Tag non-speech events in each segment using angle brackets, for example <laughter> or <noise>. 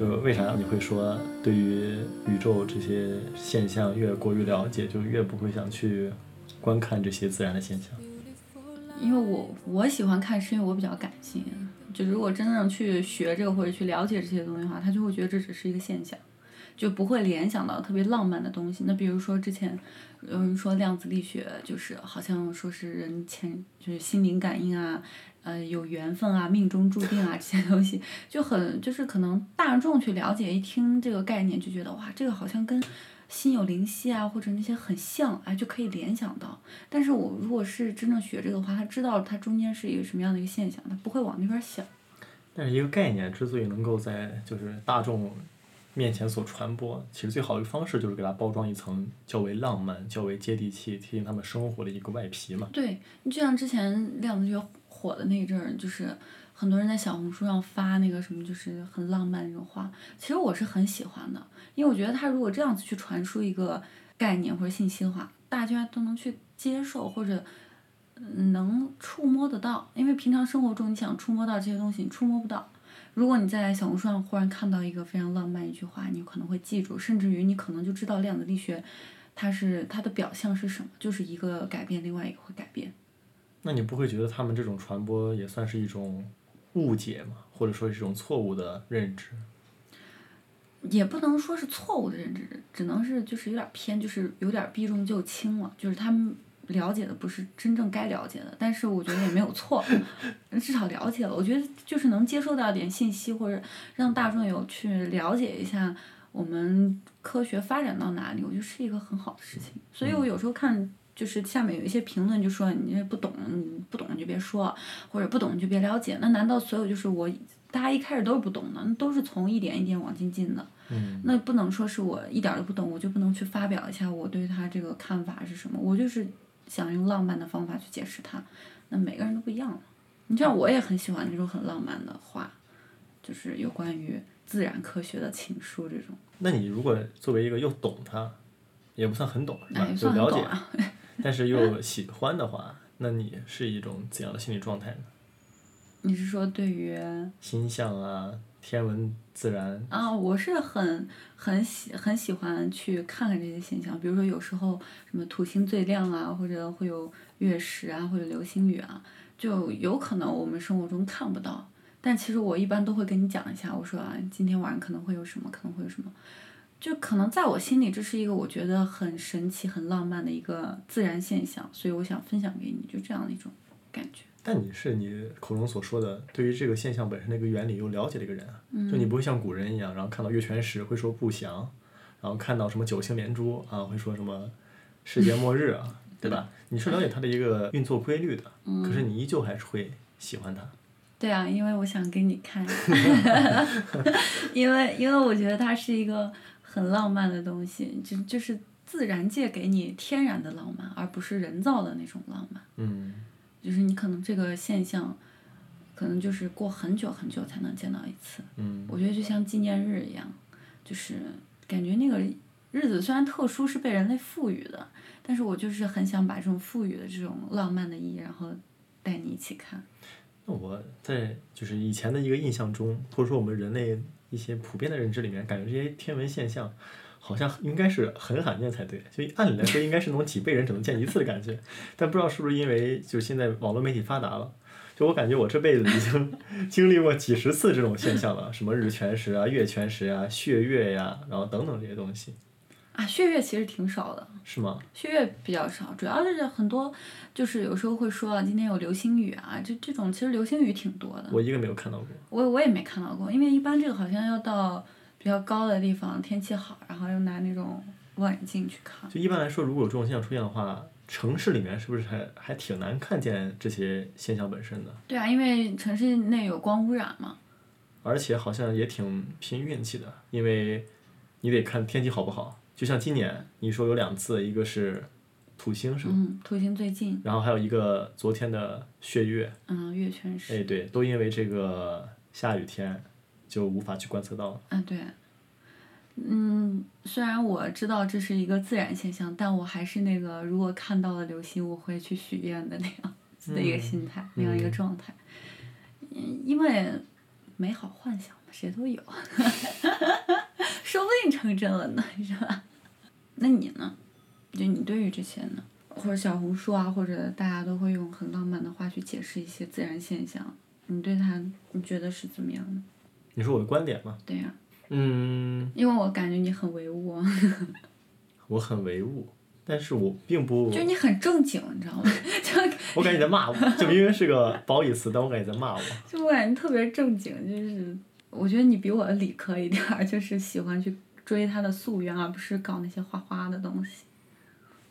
就为啥你会说对于宇宙这些现象越过于了解，就越不会想去观看这些自然的现象？因为我我喜欢看，是因为我比较感性。就如果真正去学这个或者去了解这些东西的话，他就会觉得这只是一个现象，就不会联想到特别浪漫的东西。那比如说之前有人说量子力学，就是好像说是人前就是心灵感应啊，呃有缘分啊，命中注定啊这些东西，就很就是可能大众去了解一听这个概念就觉得哇，这个好像跟。心有灵犀啊，或者那些很像，哎，就可以联想到。但是我如果是真正学这个的话，他知道它中间是一个什么样的一个现象，他不会往那边想。但是一个概念之所以能够在就是大众面前所传播，其实最好的方式就是给它包装一层较为浪漫、较为接地气、贴近他们生活的一个外皮嘛。对，你就像之前量子学火的那一阵儿，就是。很多人在小红书上发那个什么，就是很浪漫那种话，其实我是很喜欢的，因为我觉得他如果这样子去传输一个概念或者信息的话，大家都能去接受或者能触摸得到。因为平常生活中你想触摸到这些东西，你触摸不到。如果你在小红书上忽然看到一个非常浪漫一句话，你可能会记住，甚至于你可能就知道量子力学它是它的表象是什么，就是一个改变，另外一个会改变。那你不会觉得他们这种传播也算是一种？误解吗，或者说是一种错误的认知，也不能说是错误的认知，只能是就是有点偏，就是有点避重就轻了。就是他们了解的不是真正该了解的，但是我觉得也没有错，至少了解了。我觉得就是能接受到点信息，或者让大众有去了解一下我们科学发展到哪里，我觉得是一个很好的事情。所以我有时候看。就是下面有一些评论就说你这不懂，你不懂就别说，或者不懂就别了解。那难道所有就是我大家一开始都是不懂的，那都是从一点一点往进进的。嗯。那不能说是我一点都不懂，我就不能去发表一下我对他这个看法是什么？我就是想用浪漫的方法去解释它。那每个人都不一样了。你像我也很喜欢那种很浪漫的话，就是有关于自然科学的情书这种。那你如果作为一个又懂它，也不算很懂是吧？就了解。但是又喜欢的话，那你是一种怎样的心理状态呢？你是说对于星象啊、天文自然？啊，我是很很喜很喜欢去看看这些现象，比如说有时候什么土星最亮啊，或者会有月食啊，或者流星雨啊，就有可能我们生活中看不到，但其实我一般都会跟你讲一下，我说啊，今天晚上可能会有什么，可能会有什么。就可能在我心里，这是一个我觉得很神奇、很浪漫的一个自然现象，所以我想分享给你，就这样的一种感觉。但你是你口中所说的，对于这个现象本身的一个原理又了解的一个人啊，就你不会像古人一样，然后看到月全食会说不祥，然后看到什么九星连珠啊会说什么世界末日啊，<laughs> 对吧？你是了解它的一个运作规律的，可是你依旧还是会喜欢它。对啊，因为我想给你看，<laughs> <laughs> 因为因为我觉得它是一个。很浪漫的东西，就就是自然界给你天然的浪漫，而不是人造的那种浪漫。嗯，就是你可能这个现象，可能就是过很久很久才能见到一次。嗯，我觉得就像纪念日一样，就是感觉那个日子虽然特殊，是被人类赋予的，但是我就是很想把这种赋予的这种浪漫的意义，然后带你一起看。那我在就是以前的一个印象中，或者说我们人类。一些普遍的认知里面，感觉这些天文现象好像应该是很罕见才对，就按理来说应该是那种几辈人只能见一次的感觉。<laughs> 但不知道是不是因为就现在网络媒体发达了，就我感觉我这辈子已经经历过几十次这种现象了，什么日全食啊、月全食啊、血月呀，然后等等这些东西。啊，血月其实挺少的。是吗？血月比较少，主要是很多，就是有时候会说啊，今天有流星雨啊，这这种其实流星雨挺多的。我一个没有看到过。我我也没看到过，因为一般这个好像要到比较高的地方，天气好，然后又拿那种望远镜去看。就一般来说，如果有这种现象出现的话，城市里面是不是还还挺难看见这些现象本身的？对啊，因为城市内有光污染嘛。而且好像也挺拼运气的，因为你得看天气好不好。就像今年你说有两次，一个是土星是吗？嗯，土星最近。然后还有一个昨天的血月。嗯，月全食。哎，对，都因为这个下雨天，就无法去观测到了。嗯，对。嗯，虽然我知道这是一个自然现象，但我还是那个如果看到了流星，我会去许愿的那样子的一个心态，那样一个状态。嗯，因为美好幻想嘛。谁都有，<laughs> 说不定成真了呢，是吧？那你呢？就你对于这些呢？或者小红书啊，或者大家都会用很浪漫的话去解释一些自然现象，你对它你觉得是怎么样的？你说我的观点吗？对呀、嗯，因为我感觉你很唯物啊，<laughs> 我很唯物，但是我并不，就你很正经，你知道吗？<laughs> 就我感觉你在骂我，就明明是个褒义词，但我感觉在骂我。<laughs> 就我感觉特别正经，就是我觉得你比我理科一点儿，就是喜欢去追他的夙愿，而不是搞那些花花的东西。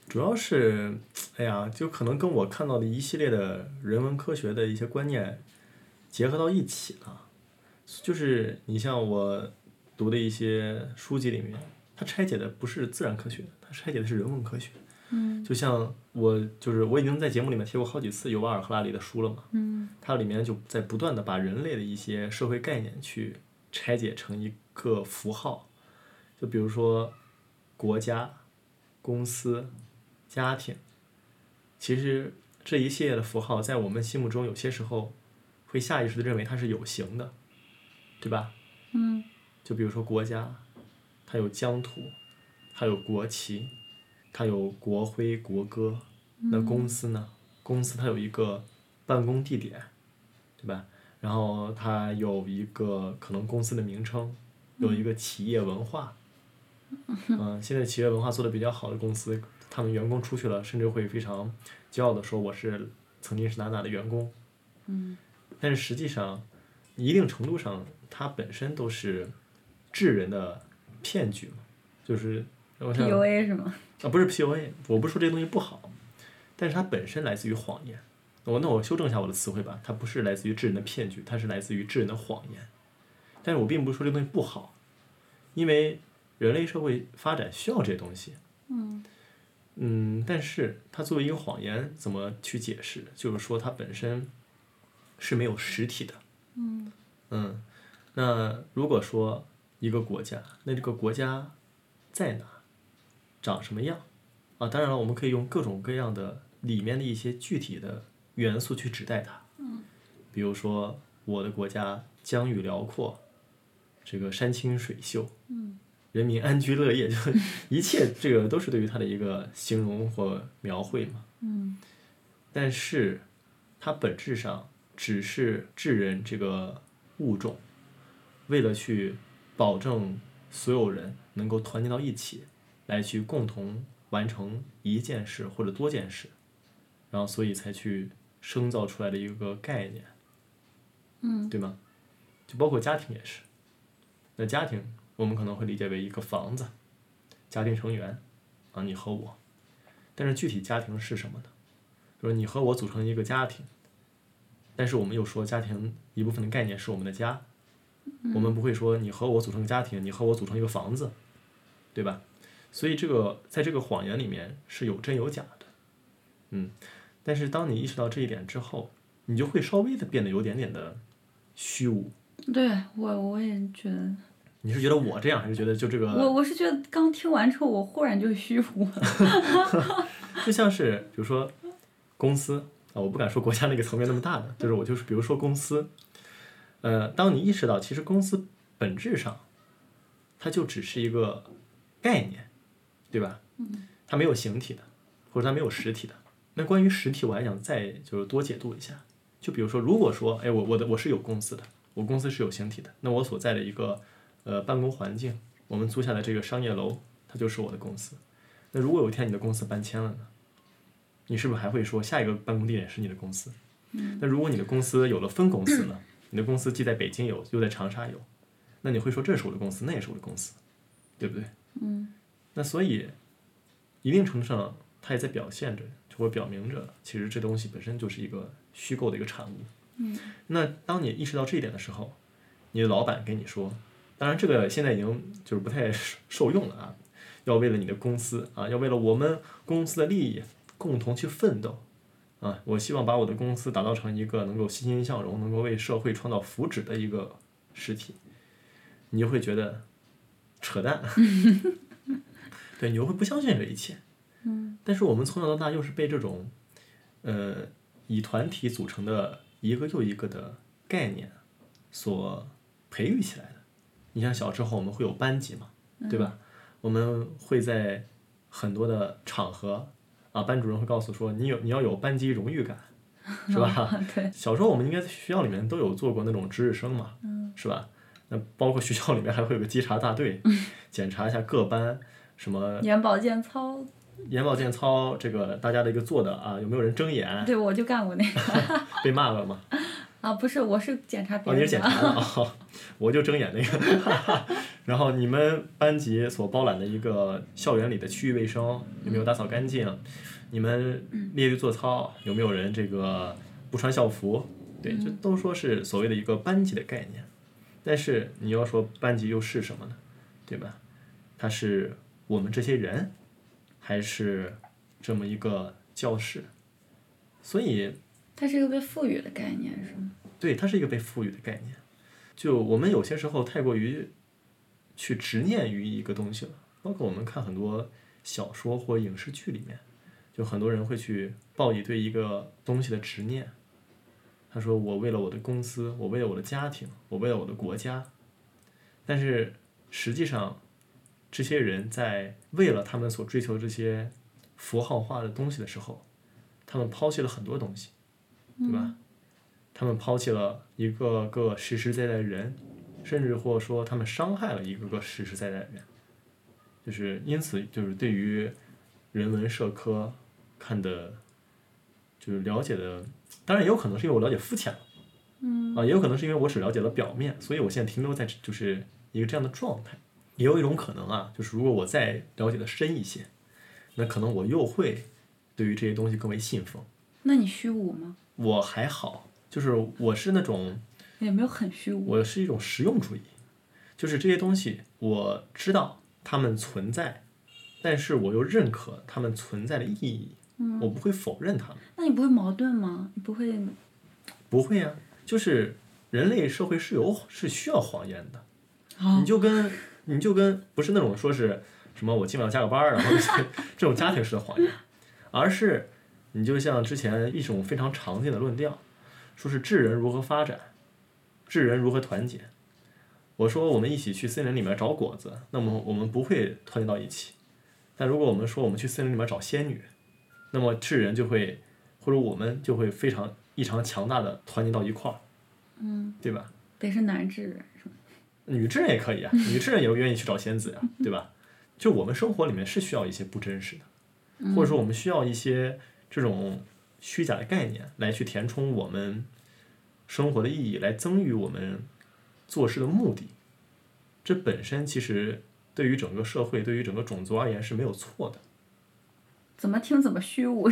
主要是，哎呀，就可能跟我看到的一系列的人文科学的一些观念结合到一起了。就是你像我读的一些书籍里面，它拆解的不是自然科学，它拆解的是人文科学。嗯就像我就是我已经在节目里面提过好几次尤瓦尔·赫拉里的书了嘛，嗯它里面就在不断的把人类的一些社会概念去拆解成一个符号，就比如说国家、公司、家庭，其实这一系列的符号在我们心目中有些时候会下意识的认为它是有形的，对吧？嗯就比如说国家，它有疆土，它有国旗，它有国徽、国歌。那公司呢？公司它有一个办公地点，对吧？然后它有一个可能公司的名称，有一个企业文化。嗯，现在企业文化做的比较好的公司，他们员工出去了，甚至会非常骄傲的说我是曾经是哪哪的员工。嗯但是实际上，一定程度上，它本身都是智人的骗局嘛，就是我想，PUA 是吗？啊，不是 PUA，我不是说这些东西不好，但是它本身来自于谎言。我那我修正一下我的词汇吧，它不是来自于智人的骗局，它是来自于智人的谎言。但是我并不是说这东西不好，因为人类社会发展需要这些东西。嗯嗯，但是它作为一个谎言，怎么去解释？就是说它本身是没有实体的。嗯嗯，那如果说一个国家，那这个国家在哪，长什么样啊？当然了，我们可以用各种各样的里面的一些具体的元素去指代它。嗯比如说我的国家疆域辽阔，这个山清水秀，嗯人民安居乐业，<laughs> 就一切这个都是对于它的一个形容或描绘嘛。嗯但是它本质上只是智人这个物种，为了去保证所有人能够团结到一起，来去共同完成一件事或者多件事，然后所以才去生造出来的一个概念，嗯对吗？就包括家庭也是。那家庭我们可能会理解为一个房子，家庭成员，啊，你和我。但是具体家庭是什么呢？就是你和我组成一个家庭，但是我们又说家庭一部分的概念是我们的家，我们不会说你和我组成家庭，你和我组成一个房子，对吧？所以这个在这个谎言里面是有真有假的，嗯，但是当你意识到这一点之后，你就会稍微的变得有点点的虚无。对我我也觉得，你是觉得我这样，还是觉得就这我个，我是觉得刚听完之后，我忽然就虚无了。<laughs> 就像是比如说公司啊，我不敢说国家那个层面那么大的，就是我就是比如说公司，呃，当你意识到其实公司本质上，它就只是一个概念，对吧？它没有形体的，或者它没有实体的。那关于实体，我还想再就是多解读一下。就比如说，如果说，哎，我我的我是有公司的，我公司是有形体的，那我所在的一个呃办公环境，我们租下的这个商业楼，它就是我的公司。那如果有一天你的公司搬迁了呢？你是不是还会说下一个办公地点是你的公司？那如果你的公司有了分公司呢？你的公司既在北京有，又在长沙有，那你会说这是我的公司，那也是我的公司，对不对？嗯那所以，一定程度上，它也在表现着，就会表明着，其实这东西本身就是一个虚构的一个产物。嗯那当你意识到这一点的时候，你的老板跟你说，当然这个现在已经就是不太 <laughs> 受用了啊，要为了你的公司啊，要为了我们公司的利益共同去奋斗啊，我希望把我的公司打造成一个能够欣欣向荣、能够为社会创造福祉的一个实体，你就会觉得扯淡，<laughs> 对，你就会不相信这一切。嗯但是我们从小到大又是被这种，呃，以团体组成的一个又一个的概念所培育起来的。你像小时候我们会有班级嘛，对吧？我们会在很多的场合啊，班主任会告诉说你有你要有班级荣誉感，<laughs> 是吧？<laughs> 对，小时候我们应该在学校里面都有做过那种值日生嘛，是吧？那包括学校里面还会有个稽查大队，检查一下各班什么眼保健操，眼保健操，这个大家的一个做的啊，有没有人睁眼？对，我就干过那个。<laughs> 被骂了吗？啊，不是，我是检查别哦，你人检查的啊，我就睁眼那个。然后你们班级所包揽的一个校园里的区域卫生有没有打扫干净？你们列队做操有没有人这个不穿校服？对，这都说是所谓的一个班级的概念。但是你要说班级又是什么呢？对吧？它是我们这些人，还是这么一个教室？所以它是一个被赋予的概念，是吗？对，它是一个被赋予的概念。就我们有些时候太过于去执念于一个东西了，包括我们看很多小说或影视剧里面，就很多人会去抱以对一个东西的执念。他说：“我为了我的公司，我为了我的家庭，我为了我的国家。”但是实际上，这些人在为了他们所追求这些符号化的东西的时候，他们抛弃了很多东西，对吧？他们抛弃了一个个实实在在的人，甚至或者说他们伤害了一个个实实在在的人，就是因此就是对于人文社科看的，就是了解的，当然也有可能是因为我了解肤浅了，嗯，啊，也有可能是因为我只了解了表面，所以我现在停留在就是一个这样的状态。也有一种可能啊，就是如果我再了解的深一些，那可能我又会对于这些东西更为信奉。那你虚无吗？我还好，就是我是那种。也没有很虚无。我是一种实用主义，就是这些东西我知道它们存在，但是我又认可它们存在的意义，我不会否认它们。那你不会矛盾吗？你不会？不会啊、就是人类社会是有是需要谎言的，哦你就跟你就跟不是那种说是什么我今晚要加个班儿，然后 <laughs> 这种家庭式的谎言，而是你就像之前一种非常常见的论调，说是智人如何发展，智人如何团结。我说我们一起去森林里面找果子，那么我们不会团结到一起。但如果我们说我们去森林里面找仙女，那么智人就会或者我们就会非常异常强大的团结到一块儿，嗯，对吧？得是男智人是吗？女智人也可以啊，女智人也愿意去找仙子呀、<laughs> 对吧？就我们生活里面是需要一些不真实的，或者说我们需要一些这种虚假的概念来去填充我们生活的意义，来增益我们做事的目的。这本身其实对于整个社会、对于整个种族而言是没有错的，怎么听怎么虚无，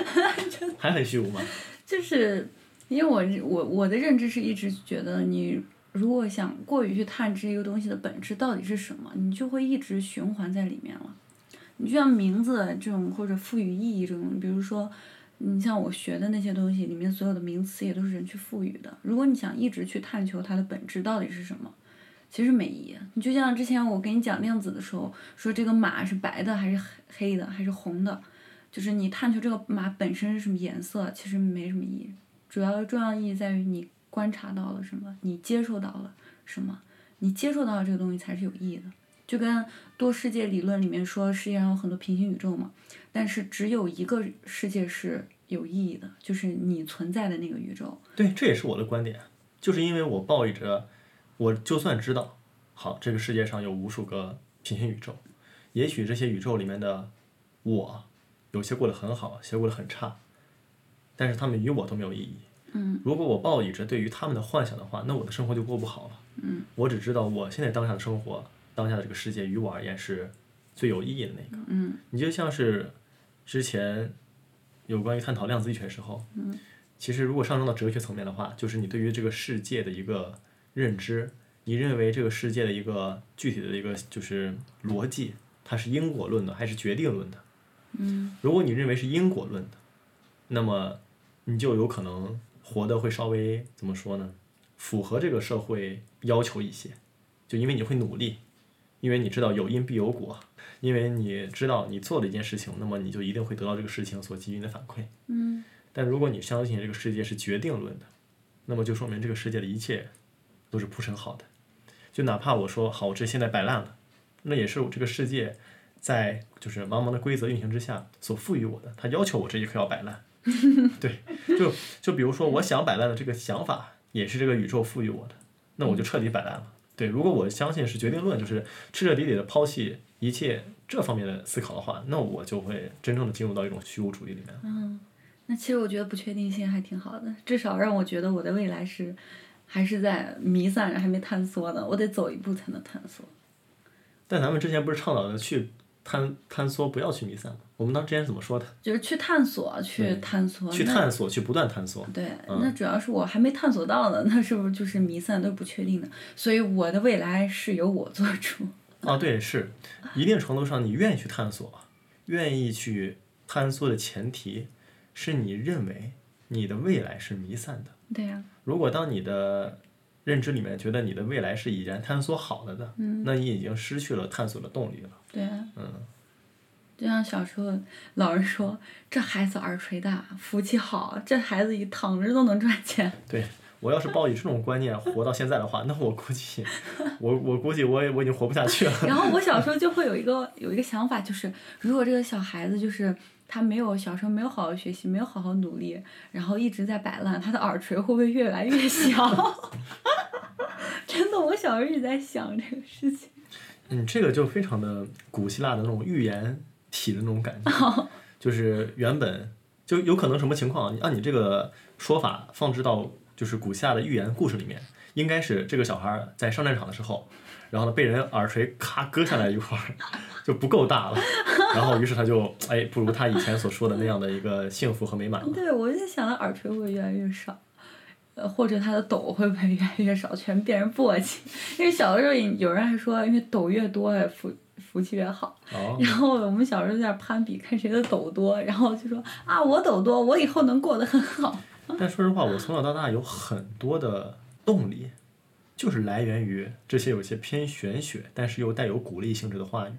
<laughs> 还很虚无吗？就是因为我我我的认知是一直觉得你。如果想过于去探知一个东西的本质到底是什么，你就会一直循环在里面了。你就像名字这种或者赋予意义这种，比如说，你像我学的那些东西里面所有的名词也都是人去赋予的。如果你想一直去探求它的本质到底是什么，其实没意义。你就像之前我给你讲量子的时候，说这个马是白的还是黑的还是红的，就是你探求这个马本身是什么颜色，其实没什么意义。主要重要意义在于你观察到了什么，你接受到了什么，你接受到的这个东西才是有意义的。就跟多世界理论里面说，世界上有很多平行宇宙嘛，但是只有一个世界是有意义的，就是你存在的那个宇宙。对，这也是我的观点，就是因为我抱以着，我就算知道，好，这个世界上有无数个平行宇宙，也许这些宇宙里面的我，有些过得很好，有些过得很差，但是他们与我都没有意义。嗯，如果我抱以着对于他们的幻想的话，那我的生活就过不好了。嗯，我只知道我现在当下的生活，当下的这个世界，于我而言是最有意义的那个。嗯你就像是之前有关于探讨量子力学的时候，嗯其实如果上升到哲学层面的话，就是你对于这个世界的一个认知，你认为这个世界的一个具体的一个就是逻辑，它是因果论的还是决定论的？嗯如果你认为是因果论的，那么你就有可能活得会稍微怎么说呢？符合这个社会要求一些，就因为你会努力，因为你知道有因必有果，因为你知道你做了一件事情，那么你就一定会得到这个事情所给予你的反馈。嗯但如果你相信这个世界是决定论的，那么就说明这个世界的一切都是铺陈好的。就哪怕我说好，我这现在摆烂了，那也是我这个世界在就是茫茫的规则运行之下所赋予我的，他要求我这一刻要摆烂。<laughs> 对，就就比如说我想摆烂的这个想法，也是这个宇宙赋予我的，那我就彻底摆烂了。对，如果我相信是决定论，就是彻彻底底的抛弃一切这方面的思考的话，那我就会真正的进入到一种虚无主义里面。嗯，那其实我觉得不确定性还挺好的，至少让我觉得我的未来是还是在弥散着，还没探索呢，我得走一步才能探索。但咱们之前不是倡导的去探探索，不要去弥散吗？我们当时之前怎么说的？就是去探索，去探索，去探索，去不断探索。对，嗯那主要是我还没探索到呢，<laughs> 那是不是就是弥散都是不确定的？所以我的未来是由我做主。啊，对，是一定程度上，你愿意去探索，愿意去探索的前提是你认为你的未来是弥散的。对呀、如果当你的认知里面觉得你的未来是已然探索好了的，那你已经失去了探索的动力了。对啊、嗯，就像小时候老人说，这孩子耳垂大，福气好，这孩子一躺着都能赚钱。对我要是抱以这种观念活到现在的话，那我估计，我我估计我也我已经活不下去了。<laughs> 然后我小时候就会有一个有一个想法，就是如果这个小孩子就是他没有小时候没有好好学习，没有好好努力，然后一直在摆烂，他的耳垂会不会越来越小？<laughs> 真的，我小时候一直在想这个事情。嗯，这个就非常的古希腊的那种预言体的那种感觉，就是原本就有可能什么情况，按你这个说法放置到就是古希腊的寓言故事里面，应该是这个小孩儿在上战场的时候，然后呢被人耳垂咔割下来一块儿，<laughs> 就不够大了，然后于是他就哎不如他以前所说的那样的一个幸福和美满了。对，我就想，到耳垂会越来越少？呃，或者他的抖会不会越来越少，全变成簸箕？因为小的时候有人还说，因为抖越多，福福气越好。哦，然后我们小时候在那攀比，看谁的抖多，然后就说啊，我抖多，我以后能过得很好。<laughs> 但说实话，我从小到大有很多的动力，就是来源于这些有些偏玄学，但是又带有鼓励性质的话语。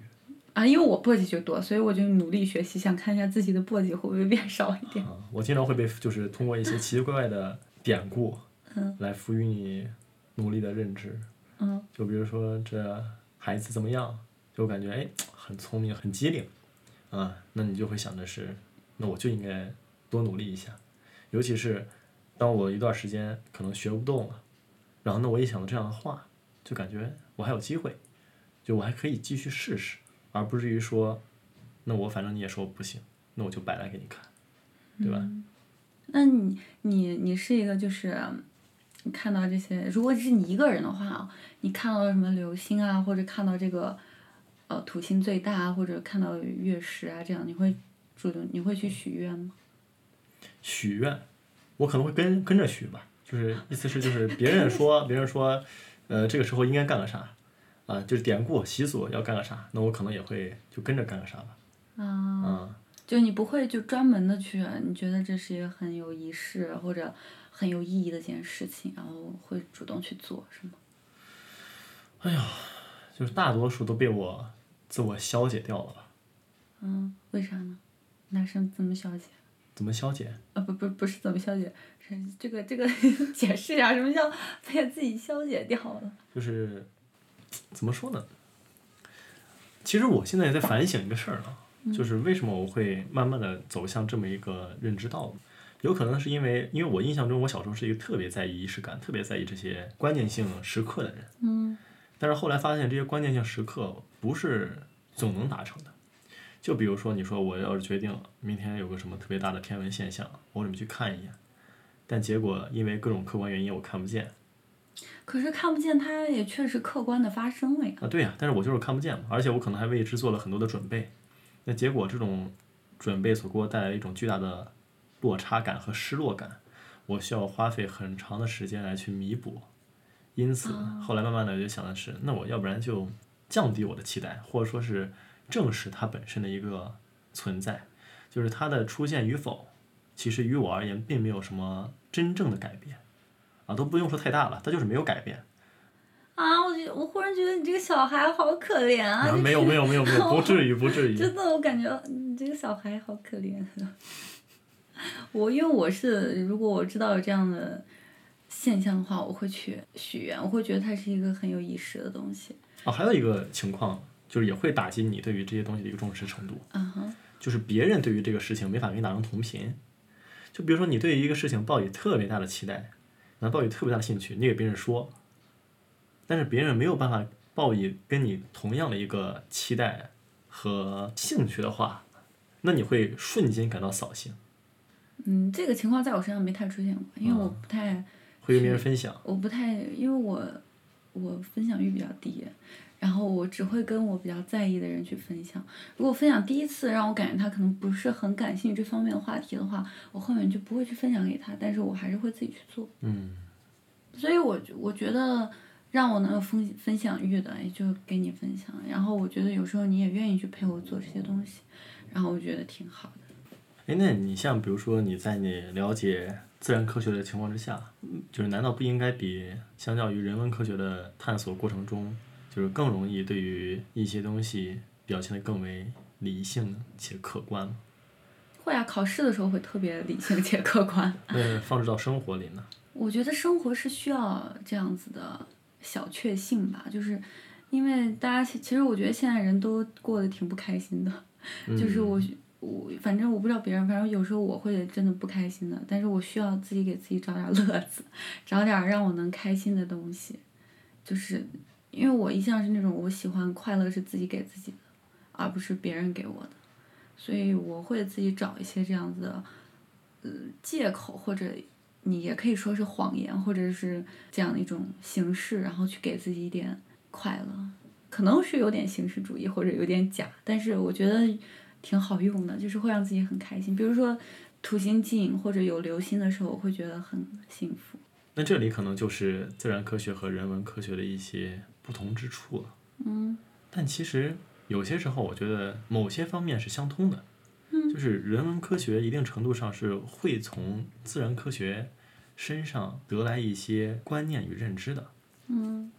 啊，因为我簸箕就多，所以我就努力学习，想看一下自己的簸箕会不会变少一点。啊，我经常会被就是通过一些奇奇怪怪的典故，<laughs> 嗯来赋予你努力的认知。嗯就比如说这孩子怎么样，就感觉哎很聪明很机灵，啊，那你就会想的是，那我就应该多努力一下。尤其是当我一段时间可能学不动了，然后呢我一想到这样的话，就感觉我还有机会，就我还可以继续试试，而不至于说，那我反正你也说我不行，那我就摆烂给你看，对吧？那你你你是一个就是，你看到这些，如果是你一个人的话啊，你看到什么流星啊，或者看到这个，呃，土星最大，或者看到月食啊，这样你会主动你会去许愿吗？许愿，我可能会跟跟着许吧，就是意思是就是别人说 <laughs> 别人说，呃这个时候应该干个啥，啊就是典故习俗要干个啥，那我可能也会就跟着干个啥吧，啊，啊就你不会就专门的去，你觉得这是一个很有仪式或者很有意义的一件事情，然后会主动去做，是吗？哎呀就是大多数都被我自我消解掉了吧？嗯，为啥呢？男生怎么消解？怎么消解？啊，不不不是怎么消解，是这个这个 <laughs> 解释一下，什么叫 <laughs> 被自己消解掉了？就是怎么说呢？其实我现在也在反省一个事儿啊，就是为什么我会慢慢的走向这么一个认知道路？有可能是因为，因为我印象中我小时候是一个特别在意仪式感、特别在意这些关键性时刻的人。嗯但是后来发现这些关键性时刻不是总能达成的。就比如说，你说我要是决定明天有个什么特别大的天文现象，我准备去看一眼，但结果因为各种客观原因我看不见可是看不见，它也确实客观的发生了呀。啊，对呀、但是我就是看不见嘛，而且我可能还为之做了很多的准备，那结果这种准备所给我带来一种巨大的落差感和失落感，我需要花费很长的时间来去弥补。因此，后来慢慢的我就想的是，那我要不然就降低我的期待，或者说是正视它本身的一个存在，就是它的出现与否，其实于我而言并没有什么真正的改变，啊，都不用说太大了，他就是没有改变。啊，我觉得我忽然觉得你这个小孩好可怜啊！啊，没有没有没有没有，不至于不至于。<laughs> 真的，我感觉你这个小孩好可怜。我因为我是，如果我知道有这样的现象的话，我会去许愿，我会觉得它是一个很有意识的东西。啊，还有一个情况就是也会打击你对于这些东西的一个重视程度，啊哈，就是别人对于这个事情没法跟你打成同频。就比如说你对于一个事情抱以特别大的期待，然后抱以特别大的兴趣，你给别人说，但是别人没有办法抱以跟你同样的一个期待和兴趣的话，那你会瞬间感到扫兴，嗯，这个情况在我身上没太出现过，因为我不太。会跟别人分享。我不太，因为我我分享欲比较低，然后我只会跟我比较在意的人去分享。如果分享第一次让我感觉他可能不是很感兴趣这方面的话题的话，我后面就不会去分享给他，但是我还是会自己去做。嗯，所以我我觉得让我能有分分享欲的，也就给你分享。然后我觉得有时候你也愿意去陪我做这些东西，然后我觉得挺好的。哎，那你像比如说你在你了解自然科学的情况之下，嗯就是难道不应该比相较于人文科学的探索过程中，就是更容易对于一些东西表现得更为理性且客观吗？会啊，考试的时候会特别理性且客观。那放置到生活里呢？我觉得生活是需要这样子的小确幸吧，就是因为大家其其实我觉得现在人都过得挺不开心的，就是我我反正我不知道别人，反正有时候我会真的不开心的，但是我需要自己给自己找点乐子，找点让我能开心的东西，就是因为我一向是那种我喜欢快乐是自己给自己的，而不是别人给我的，所以我会自己找一些这样子的，呃借口或者你也可以说是谎言，或者是这样的一种形式，然后去给自己一点快乐，可能是有点形式主义或者有点假，但是我觉得挺好用的，就是会让自己很开心。比如说土星镜或者有流星的时候，我会觉得很幸福。那这里可能就是自然科学和人文科学的一些不同之处了。嗯但其实有些时候，我觉得某些方面是相通的。嗯就是人文科学一定程度上是会从自然科学身上得来一些观念与认知的。嗯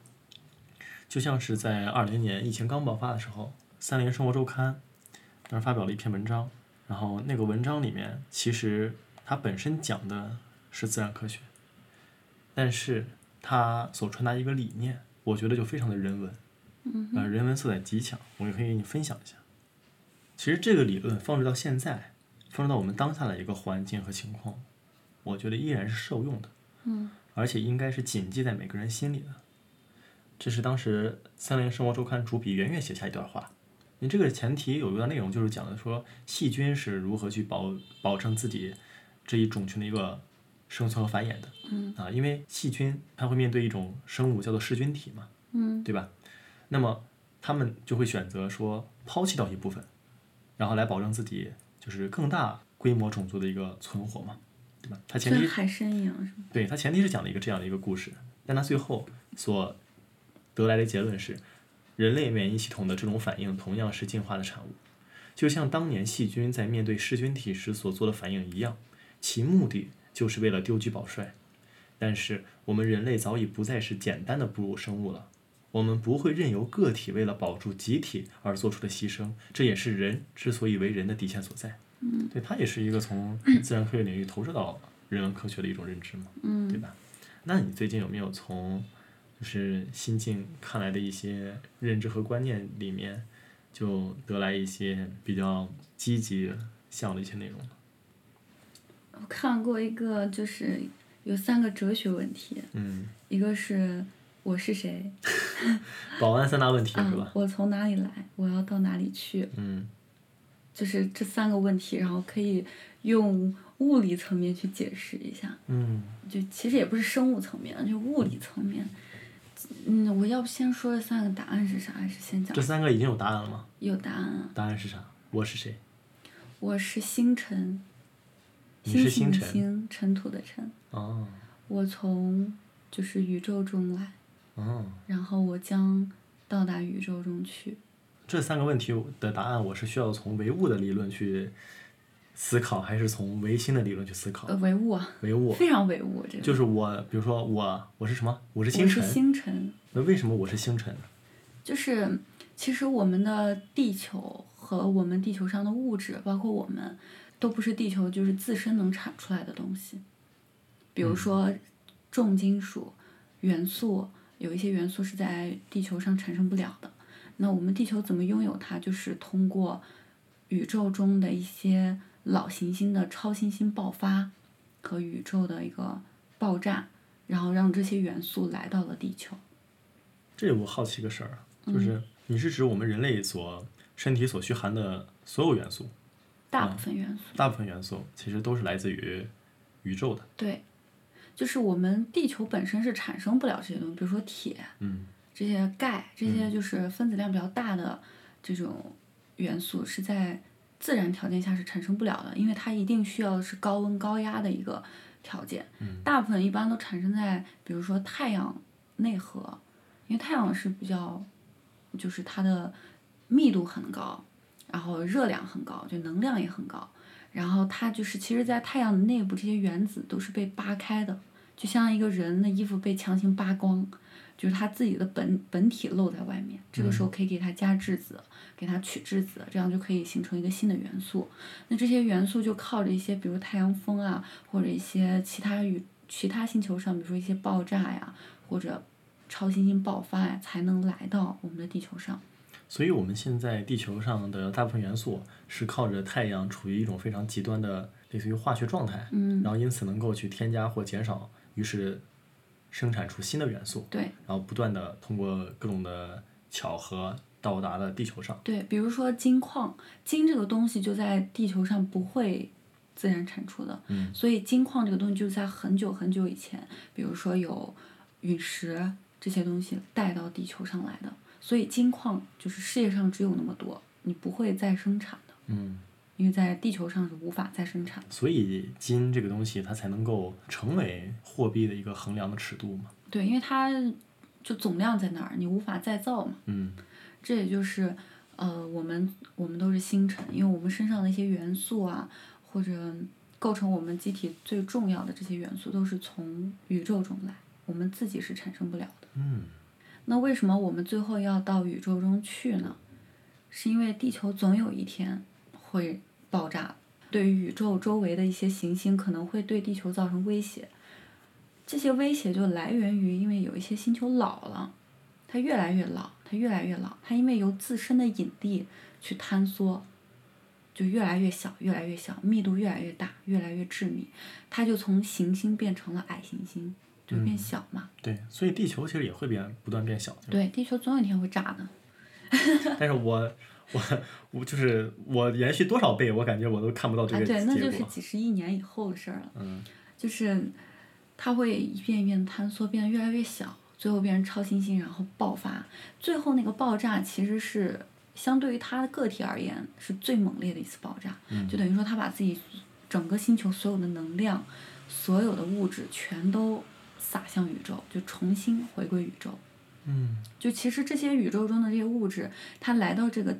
就像是在二零年疫情刚爆发的时候，《三联生活周刊》当时发表了一篇文章，然后那个文章里面其实它本身讲的是自然科学，但是它所传达一个理念，我觉得就非常的人文，嗯呃，人文色彩极强，我也可以给你分享一下。其实这个理论放置到现在，放置到我们当下的一个环境和情况，我觉得依然是受用的。嗯而且应该是谨记在每个人心里的。这是当时《三联生活周刊》主笔袁岳写下一段话。你这个前提有一段内容就是讲的说细菌是如何去保保证自己这一种群的一个生存和繁衍的。嗯啊，因为细菌它会面对一种生物叫做噬菌体嘛，嗯对吧？那么他们就会选择说抛弃掉一部分，然后来保证自己就是更大规模种族的一个存活嘛，对吧？它前提跟海参一样是吗？对，它前提是讲了一个这样的一个故事，但它最后所得来的结论是，人类免疫系统的这种反应同样是进化的产物，就像当年细菌在面对噬菌体时所做的反应一样，其目的就是为了丢车保帅。但是我们人类早已不再是简单的哺乳生物了，我们不会任由个体为了保住集体而做出的牺牲，这也是人之所以为人的底线所在。嗯对，它也是一个从 <clears throat> 自然科学领域投射到人文科学的一种认知嘛。嗯对嗯吧？那你最近有没有从就是心境看来的一些认知和观念里面，就得来一些比较积极向的一些内容呢？我看过一个，就是有三个哲学问题，嗯，一个是我是谁，<laughs> 保安三大问题是嗯吧，？我从哪里来，我要到哪里去，嗯就是这三个问题，然后可以用物理层面去解释一下，嗯，就其实也不是生物层面，就物理层面。嗯，我要不先说这三个答案是啥，还是先讲这？三个已经有答案了吗？有答案啊，答案是啥？我是谁？我是星辰，你是星星的星辰星，尘土的尘。哦我从就是宇宙中来，哦，然后我将到达宇宙中去。这三个问题的答案，我是需要从唯物的理论去思考，还是从唯心的理论去思考呃，？唯物啊，唯物非常唯物，这个就是我，比如说我，我是什么？我是我是星辰。星辰，那为什么我是星辰呢？就是其实我们的地球和我们地球上的物质，包括我们，都不是地球就是自身能产出来的东西。比如说，重金属元素，有一些元素是在地球上产生不了的。那我们地球怎么拥有它？就是通过宇宙中的一些老行星的超新星爆发和宇宙的一个爆炸，然后让这些元素来到了地球。这里我好奇个事儿，嗯就是你是指我们人类所身体所需含的所有元素，大部分元素。大部分元素其实都是来自于宇宙的。对，就是我们地球本身是产生不了这些东西，比如说铁，嗯这些钙，这些就是分子量比较大的这种元素，是在自然条件下是产生不了的，因为它一定需要的是高温高压的一个条件。大部分一般都产生在比如说太阳内核，因为太阳是比较，就是它的密度很高，然后热量很高，就能量也很高。然后它就是，其实，在太阳的内部，这些原子都是被扒开的，就像一个人的衣服被强行扒光，就是他自己的本本体露在外面。这个时候可以给它加质子，给它取质子，这样就可以形成一个新的元素。那这些元素就靠着一些，比如太阳风啊，或者一些其他宇其他星球上，比如说一些爆炸呀，或者超新星爆发呀，才能来到我们的地球上。所以我们现在地球上的大部分元素是靠着太阳处于一种非常极端的类似于化学状态，嗯，然后因此能够去添加或减少，于是生产出新的元素，对。然后不断的通过各种的巧合到达了地球上。对，比如说金矿，金这个东西就在地球上不会自然产出的，嗯所以金矿这个东西就是在很久很久以前，比如说有陨石这些东西带到地球上来的，所以金矿就是世界上只有那么多，你不会再生产的，嗯，因为在地球上是无法再生产的。所以金这个东西它才能够成为货币的一个衡量的尺度嘛。对，因为它就总量在那儿，你无法再造嘛。嗯这也就是，呃，我们我们都是星辰，因为我们身上的一些元素啊，或者构成我们机体最重要的这些元素，都是从宇宙中来，我们自己是产生不了的。嗯那为什么我们最后要到宇宙中去呢？是因为地球总有一天会爆炸，对于宇宙周围的一些行星可能会对地球造成威胁。这些威胁就来源于，因为有一些星球老了，它越来越老，它越来越老，它因为由自身的引力去坍缩，就越来越小，越来越小，密度越来越大，越来越致密，它就从行星变成了矮行星，就变小嘛。对，所以地球其实也会变不断变小。对，地球总有一天会炸的。<laughs> 但是我我我就是我延续多少倍，我感觉我都看不到这个啊，个对，那。就是几十亿年以后的事儿了。嗯就是它会一遍一遍的坍缩，变得越来越小，最后变成超新星，然后爆发。最后那个爆炸其实是相对于它的个体而言是最猛烈的一次爆炸，嗯就等于说它把自己整个星球所有的能量、所有的物质全都撒向宇宙，就重新回归宇宙。嗯就其实这些宇宙中的这些物质，它来到这个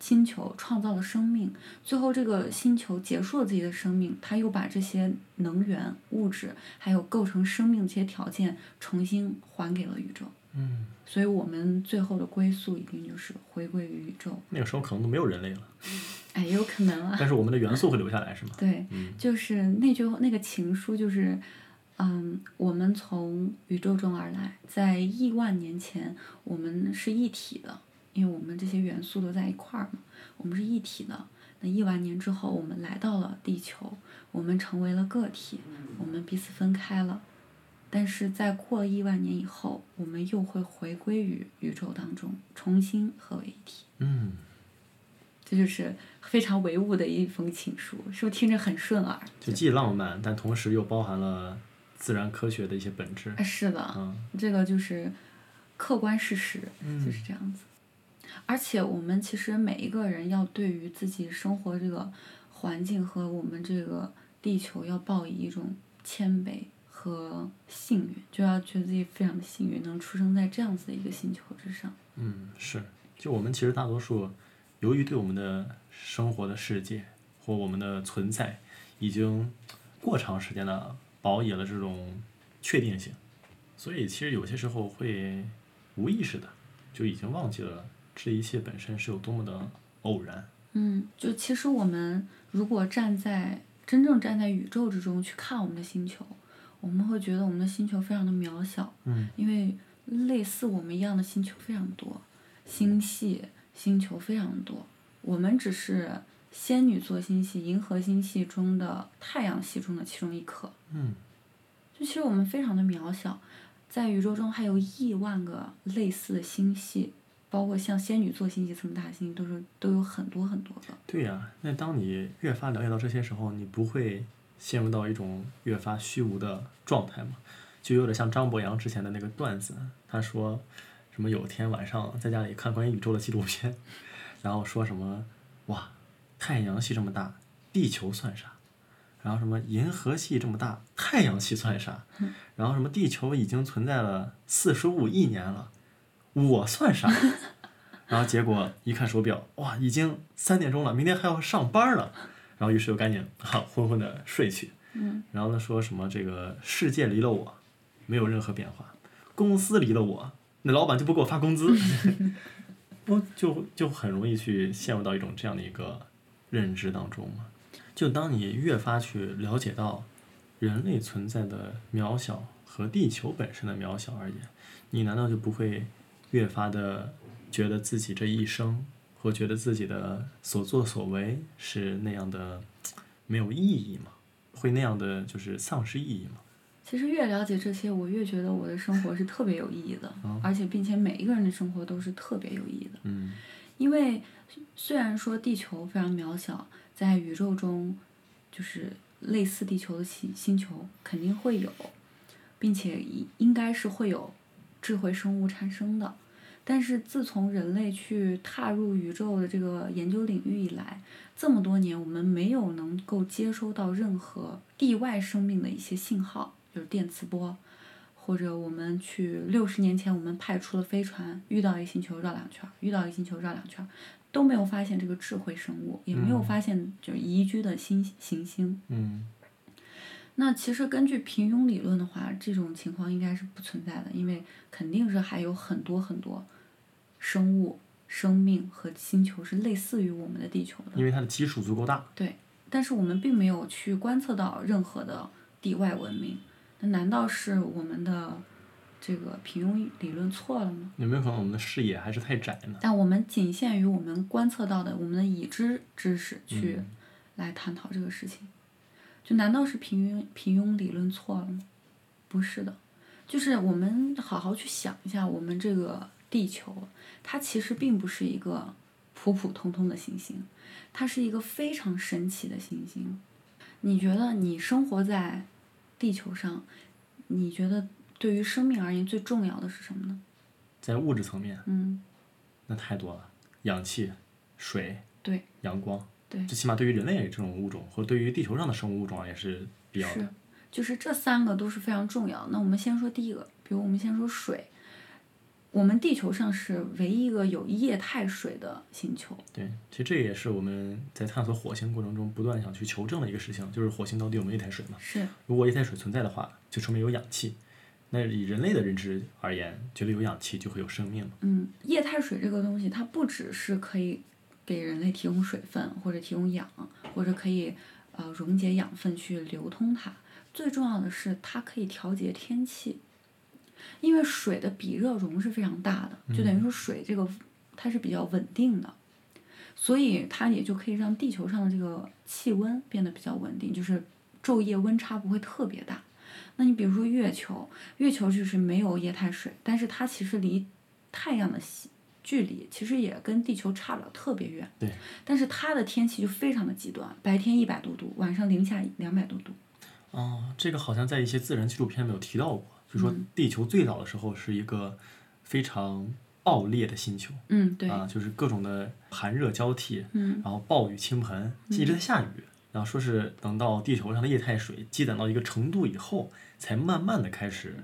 星球创造了生命，最后这个星球结束了自己的生命，它又把这些能源、物质，还有构成生命的这些条件重新还给了宇宙。嗯，所以我们最后的归宿一定就是回归于宇宙。那个时候可能都没有人类了，哎，也有可能啊。<laughs> 但是我们的元素会留下来，是吗？对，嗯就是那句那个情书，就是，嗯，我们从宇宙中而来，在亿万年前，我们是一体的，因为我们这些元素都在一块儿嘛，我们是一体的。那亿万年之后，我们来到了地球，我们成为了个体，我们彼此分开了。但是在过了亿万年以后，我们又会回归于宇宙当中，重新合为一体。嗯，这就是非常唯物的一封情书，是不是听着很顺耳？就既浪漫，但同时又包含了自然科学的一些本质。哎，是的，嗯这个就是客观事实，嗯就是这样子。而且我们其实每一个人要对于自己生活这个环境和我们这个地球要抱以一种谦卑和幸运，就要觉得自己非常的幸运，能出生在这样子的一个星球之上。嗯，是，就我们其实大多数，由于对我们的生活的世界或我们的存在，已经过长时间的保有了这种确定性，所以其实有些时候会无意识的就已经忘记了这一切本身是有多么的偶然。嗯，就其实我们如果站在真正站在宇宙之中去看我们的星球，我们会觉得我们的星球非常的渺小，嗯。因为类似我们一样的星球非常多，星系、星球非常多，我们只是仙女座星系、银河星系中的太阳系中的其中一颗。嗯就其实我们非常的渺小，在宇宙中还有亿万个类似的星系，包括像仙女座星系这么大的星系，都是都有很多很多个。对呀、那当你越发了解到这些时候，你不会陷入到一种越发虚无的状态吗？就有点像张博洋之前的那个段子，他说什么有天晚上在家里看关于宇宙的纪录片，然后说什么哇，太阳系这么大，地球算啥？然后什么银河系这么大，太阳系算啥？然后什么地球已经存在了四十五亿年了，我算啥？<laughs> 然后结果一看手表，哇，已经三点钟了，明天还要上班了。然后于是就赶紧哈昏昏的睡去。嗯。然后呢，说什么这个世界离了我，没有任何变化；公司离了我，那老板就不给我发工资。<laughs> <laughs> 不就就很容易去陷入到一种这样的一个认知当中嘛？就当你越发去了解到人类存在的渺小和地球本身的渺小而言，你难道就不会越发的觉得自己这一生，或觉得自己的所作所为是那样的没有意义吗？会那样的就是丧失意义吗？其实越了解这些，我越觉得我的生活是特别有意义的，嗯而且并且每一个人的生活都是特别有意义的。嗯因为虽然说地球非常渺小，在宇宙中，就是类似地球的星星球肯定会有，并且应应该是会有智慧生物产生的。但是自从人类去踏入宇宙的这个研究领域以来，这么多年我们没有能够接收到任何地外生命的一些信号，就是电磁波，或者我们去六十年前我们派出了飞船，遇到一个星球绕两圈，遇到一个星球绕两圈，都没有发现这个智慧生物，也没有嗯发现就是宜居的新行星。嗯那其实根据平庸理论的话，这种情况应该是不存在的，因为肯定是还有很多很多生物、生命和星球是类似于我们的地球的。因为它的基数足够大。对，但是我们并没有去观测到任何的地外文明。那难道是我们的这个平庸理论错了吗？有没有可能我们的视野还是太窄呢？但我们仅限于我们观测到的我们的已知知识去嗯来探讨这个事情。就难道是平庸平庸理论错了吗？不是的，就是我们好好去想一下，我们这个地球，它其实并不是一个普普通通的行星，它是一个非常神奇的行星。你觉得你生活在地球上，你觉得对于生命而言最重要的是什么呢？在物质层面，嗯，那太多了，氧气、水、对阳光，对。最起码对于人类这种物种，或者对于地球上的生物物种也是必要是的。，就是这三个都是非常重要。那我们先说第一个，比如我们先说水，我们地球上是唯一一个有液态水的星球。对，其实这也是我们在探索火星过程中不断想去求证的一个事情，就是火星到底有没有液态水嘛？是，如果液态水存在的话，就说明有氧气。那以人类的认知而言，觉得有氧气就会有生命？嗯，液态水这个东西，它不只是可以给人类提供水分，或者提供氧，或者可以呃溶解养分去流通它。最重要的是，它可以调节天气，因为水的比热容是非常大的，就等于说水这个它是比较稳定的，所以它也就可以让地球上的这个气温变得比较稳定，就是昼夜温差不会特别大。那你比如说月球，月球就是没有液态水，但是它其实离太阳的西距离其实也跟地球差不了特别远。对。但是它的天气就非常的极端，白天一百多度，晚上零下两百多度。哦，这个好像在一些自然纪录片没有提到过，就说地球最早的时候是一个非常暴烈的星球嗯，对。啊，就是各种的寒热交替，嗯然后暴雨倾盆，一直在下雨。然后说是等到地球上的液态水积攒到一个程度以后，才慢慢的开始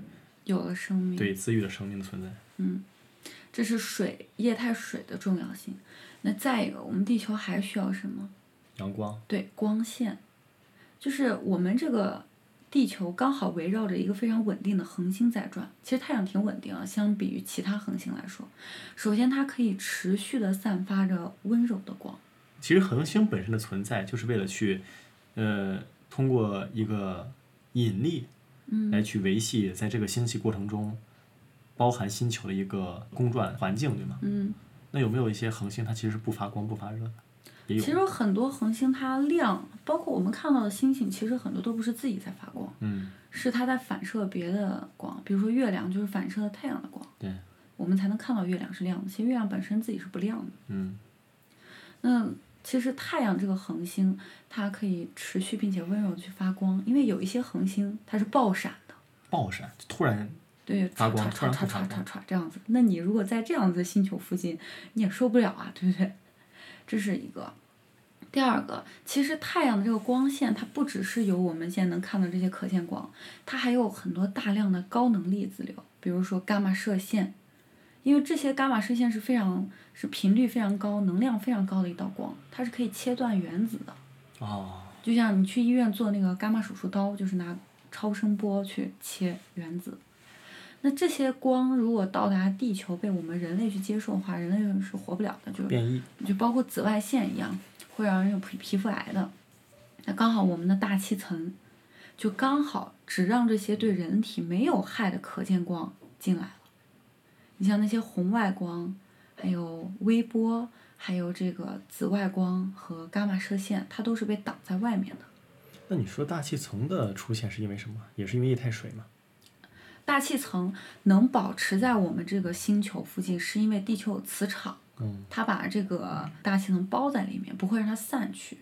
有了生命。对自愈的生命的存在。嗯，这是水液态水的重要性。那再一个，我们地球还需要什么？阳光，对，光线，就是我们这个地球刚好围绕着一个非常稳定的恒星在转。其实太阳挺稳定啊，相比于其他恒星来说，首先它可以持续的散发着温柔的光。其实恒星本身的存在就是为了去，呃，通过一个引力嗯来去维系在这个星系过程中包含星球的一个公转环境，对吗？嗯，那有没有一些恒星它其实是不发光不发热的？也有其。实很多恒星它亮，包括我们看到的星星，其实很多都不是自己在发光，嗯，是它在反射别的光，比如说月亮就是反射太阳的光，对，我们才能看到月亮是亮的。其实月亮本身自己是不亮的。嗯那其实太阳这个恒星，它可以持续并且温柔的去发光，因为有一些恒星它是爆闪的，爆闪突然对，发光这样子。那你如果在这样子的星球附近，你也受不了啊，对不对？这是一个。第二个，其实太阳的这个光线，它不只是有我们现在能看到这些可见光，它还有很多大量的高能粒子流，比如说伽马射线，因为这些伽马射线是非常是频率非常高、能量非常高的一道光，它是可以切断原子的。哦，就像你去医院做那个伽马手术刀，就是拿超声波去切原子。那这些光如果到达地球被我们人类去接受的话，人类是活不了的，就变异，就包括紫外线一样，会让人有皮皮肤癌的。那刚好我们的大气层，就刚好只让这些对人体没有害的可见光进来了。你像那些红外光，还有微波，还有这个紫外光和伽马射线，它都是被挡在外面的。那你说大气层的出现是因为什么？也是因为液态水吗？大气层能保持在我们这个星球附近，是因为地球有磁场，嗯，它把这个大气层包在里面，不会让它散去。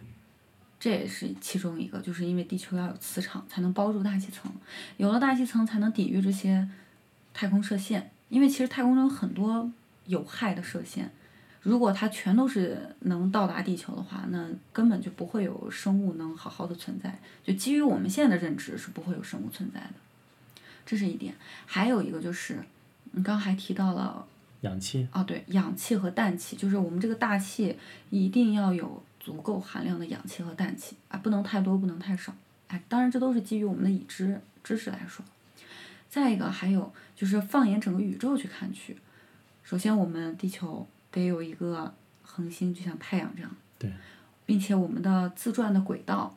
这也是其中一个，就是因为地球要有磁场才能包住大气层，有了大气层才能抵御这些太空射线。因为其实太空中有很多有害的射线，如果它全都是能到达地球的话，那根本就不会有生物能好好的存在。就基于我们现在的认知，是不会有生物存在的。这是一点，还有一个就是，你刚刚还提到了氧气，哦，对，氧气和氮气，就是我们这个大气一定要有足够含量的氧气和氮气啊，不能太多，不能太少。哎，当然这都是基于我们的已知知识来说。再一个还有就是放眼整个宇宙去看去，首先我们地球得有一个恒星，就像太阳这样，对，并且我们的自转的轨道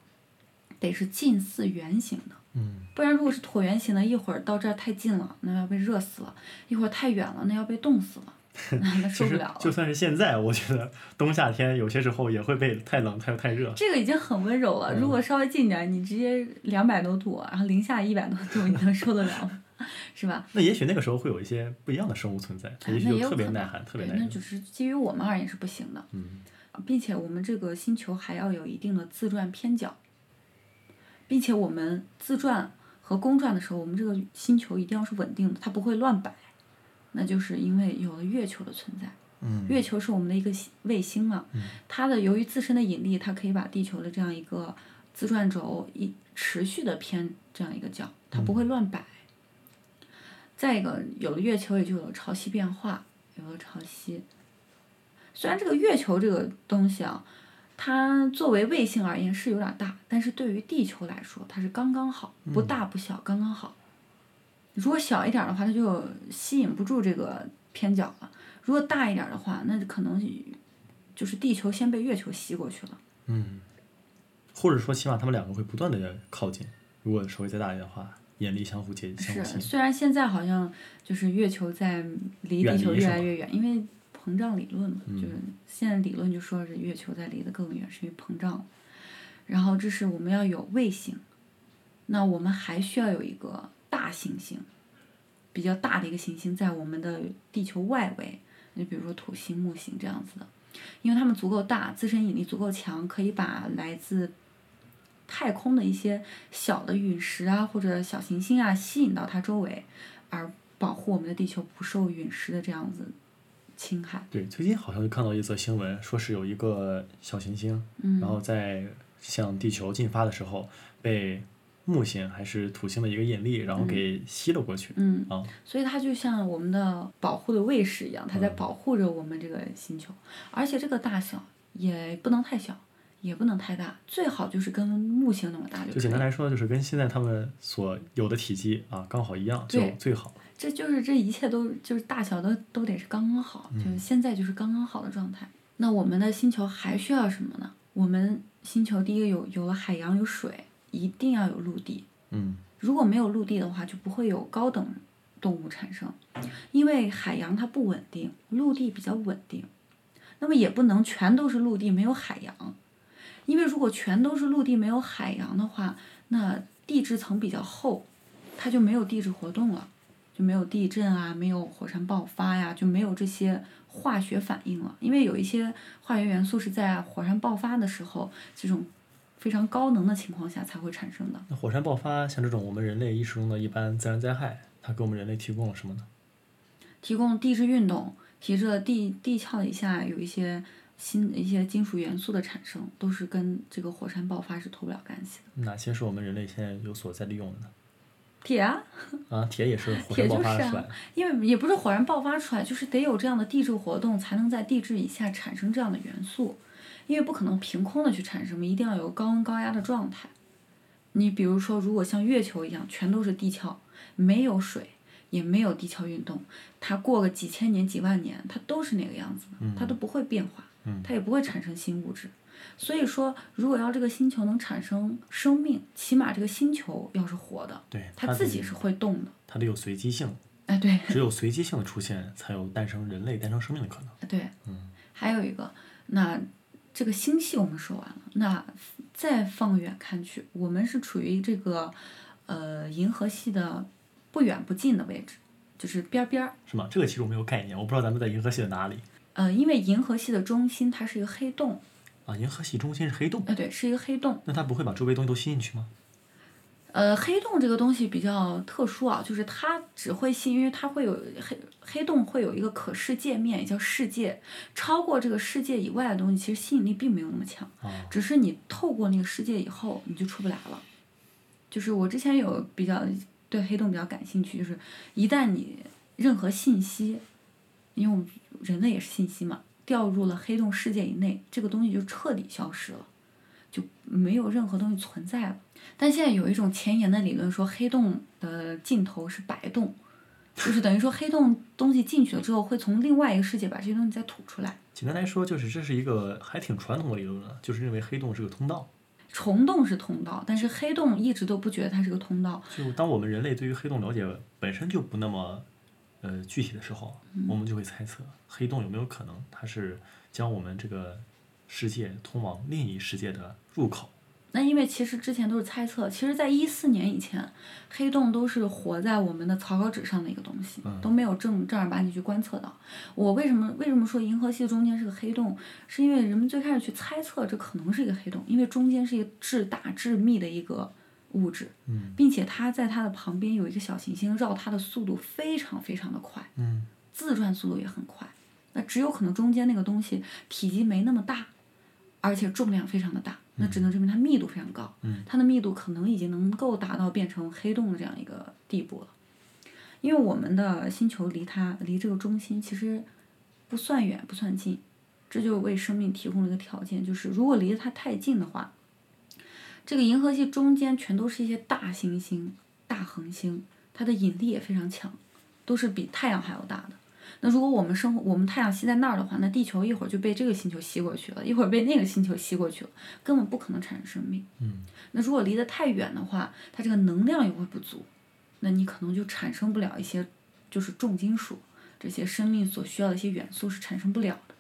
得是近似圆形的。嗯，不然如果是椭圆形的，一会儿到这儿太近了，那要被热死了；一会儿太远了，那要被冻死了，<laughs> 受不了了。就算是现在，我觉得冬夏天有些时候也会被太冷太太热。这个已经很温柔了，嗯如果稍微近点儿，你直接两百多度，然后零下一百多度，你能受得了吗？<laughs> 是吧？那也许那个时候会有一些不一样的生物存在，也许就特别耐寒，特别对，耐热。那就是基于我们而言是不行的，嗯，并且我们这个星球还要有一定的自转偏角，并且我们自转和公转的时候，我们这个星球一定要是稳定的，它不会乱摆。那就是因为有了月球的存在，嗯月球是我们的一个卫星嘛，它的由于自身的引力，它可以把地球的这样一个自转轴一持续的偏这样一个角，它不会乱摆。再一个，有了月球，也就有了潮汐变化，有了潮汐。虽然这个月球这个东西啊，它作为卫星而言是有点大，但是对于地球来说，它是刚刚好，不大不小，刚刚好。如果小一点的话，它就吸引不住这个偏角了；如果大一点的话，那可能就是地球先被月球吸过去了。嗯，或者说起码他们两个会不断的靠近。如果稍微再大一点的话，引力相互接相互吸是，引。虽然现在好像就是月球在离地球越来越远，因为膨胀理论嘛，嗯就是现在理论就说是月球在离得更远，是因为膨胀。然后这是我们要有卫星，那我们还需要有一个大行星，比较大的一个行星在我们的地球外围，你比如说土星、木星这样子的，因为它们足够大，自身引力足够强，可以把来自太空的一些小的陨石啊或者小行星啊吸引到它周围，而保护我们的地球不受陨石的这样子侵害。对，最近好像就看到一则新闻，说是有一个小行星，嗯然后在向地球进发的时候被木星还是土星的一个引力，然后给吸了过去。嗯，啊，所以它就像我们的保护的卫士一样，它在嗯保护着我们这个星球，而且这个大小也不能太小，也不能太大，最好就是跟木星那么大就就。简单来说，就是跟现在他们所有的体积啊刚好一样，就最好。这就是这一切都就是大小都都得是刚刚好，嗯就是现在就是刚刚好的状态。那我们的星球还需要什么呢？我们星球第一个有有了海洋有水，一定要有陆地。嗯，如果没有陆地的话，就不会有高等动物产生，因为海洋它不稳定，陆地比较稳定。那么也不能全都是陆地没有海洋，因为如果全都是陆地没有海洋的话，那地质层比较厚，它就没有地质活动了，就没有地震啊，没有火山爆发呀，就没有这些化学反应了。因为有一些化学元素是在火山爆发的时候，这种非常高能的情况下才会产生的。那火山爆发像这种我们人类意识中的一般自然灾害，它给我们人类提供了什么呢？提供地质运动。提着地地壳以下有一些新一些金属元素的产生，都是跟这个火山爆发是脱不了干系的。哪些是我们人类现在有所在利用的呢？铁啊，啊，铁也是火 <laughs> 山爆发出来的。因为也不是火山爆发出来，就是得有这样的地质活动，才能在地质以下产生这样的元素。因为不可能凭空的去产生嘛，一定要有高温高压的状态。你比如说，如果像月球一样，全都是地壳，没有水。也没有地壳运动，它过个几千年、几万年，它都是那个样子的，它都不会变化，它也不会产生新物质。所以说，如果要这个星球能产生生命，起码这个星球要是活的，它自己是会动的，它得有随机性。哎，对，只有随机性的出现，才有诞生人类、诞生生命的可能。对，嗯，还有一个，那这个星系我们说完了，那再放远看去，我们是处于这个呃银河系的。不远不近的位置，就是边边儿。是吗？这个其实我没有概念，我不知道咱们在银河系的哪里。呃，因为银河系的中心它是一个黑洞。啊，银河系中心是黑洞。哎，对，是一个黑洞。那它不会把周围东西都吸进去吗？呃，黑洞这个东西比较特殊啊，就是它只会吸，因为它会有黑黑洞会有一个可视界面，也叫世界。超过这个世界以外的东西，其实吸引力并没有那么强。只是你透过那个世界以后，你就出不来了。就是我之前有比较。对黑洞比较感兴趣，就是一旦你任何信息，因为我们人类也是信息嘛，掉入了黑洞世界以内，这个东西就彻底消失了，就没有任何东西存在了。但现在有一种前沿的理论说，黑洞的尽头是白洞，就是等于说黑洞东西进去了之后，会从另外一个世界把这些东西再吐出来。简单来说，就是这是一个还挺传统的理论了，就是认为黑洞是个通道。虫洞是通道，但是黑洞一直都不觉得它是个通道。就当我们人类对于黑洞了解本身就不那么，呃具体的时候，我们就会猜测黑洞有没有可能它是将我们这个世界通往另一世界的入口。那因为其实之前都是猜测，其实，在一四年以前，黑洞都是活在我们的草稿纸上的一个东西，都没有正正儿八经去观测到。我为什么为什么说银河系中间是个黑洞？是因为人们最开始去猜测这可能是一个黑洞，因为中间是一个至大致密的一个物质，并且它在它的旁边有一个小行星，绕它的速度非常非常的快，自转速度也很快。那只有可能中间那个东西体积没那么大，而且重量非常的大。那只能证明它密度非常高，它的密度可能已经能够达到变成黑洞的这样一个地步了。因为我们的星球离它离这个中心其实不算远不算近，这就为生命提供了一个条件，就是如果离得它太近的话，这个银河系中间全都是一些大行星、大恒星，它的引力也非常强，都是比太阳还要大的。那如果我们生活，我们太阳吸在那儿的话，那地球一会儿就被这个星球吸过去了，一会儿被那个星球吸过去了，根本不可能产生生命。嗯。那如果离得太远的话，它这个能量也会不足，那你可能就产生不了一些，就是重金属这些生命所需要的一些元素是产生不了的。